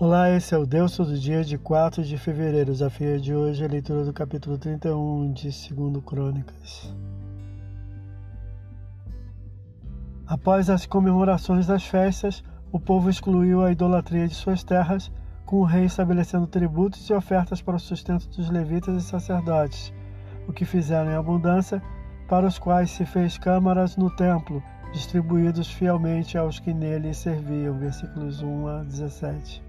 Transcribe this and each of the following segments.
Olá, esse é o Deus Todo Dia de 4 de fevereiro. Desafio de hoje é a leitura do capítulo 31 de 2 Crônicas. Após as comemorações das festas, o povo excluiu a idolatria de suas terras, com o rei estabelecendo tributos e ofertas para o sustento dos levitas e sacerdotes, o que fizeram em abundância, para os quais se fez câmaras no templo, distribuídos fielmente aos que nele serviam. Versículos 1 a 17.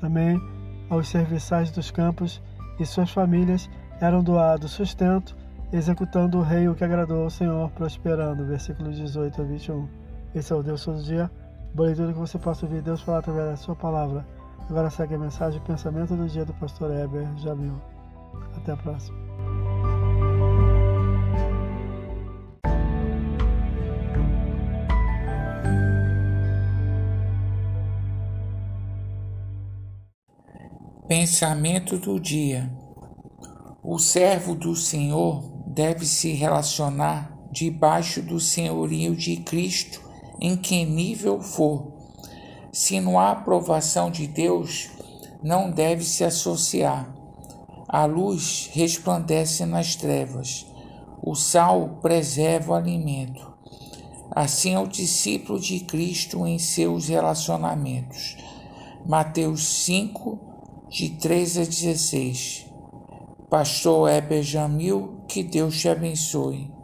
Também aos serviçais dos campos e suas famílias eram doados sustento, executando o rei o que agradou ao Senhor, prosperando. Versículos 18 a 21. Esse é o Deus todo dia. Boa leitura que você possa ouvir Deus falar através da sua palavra. Agora segue a mensagem e pensamento do dia do pastor Heber Jamil. Até a próxima. Pensamento do dia: O servo do Senhor deve se relacionar debaixo do senhorio de Cristo, em que nível for. Se não há aprovação de Deus, não deve se associar. A luz resplandece nas trevas, o sal preserva o alimento. Assim é o discípulo de Cristo em seus relacionamentos. Mateus 5, de 3 a 16. Pastor Heber Jamil, que Deus te abençoe.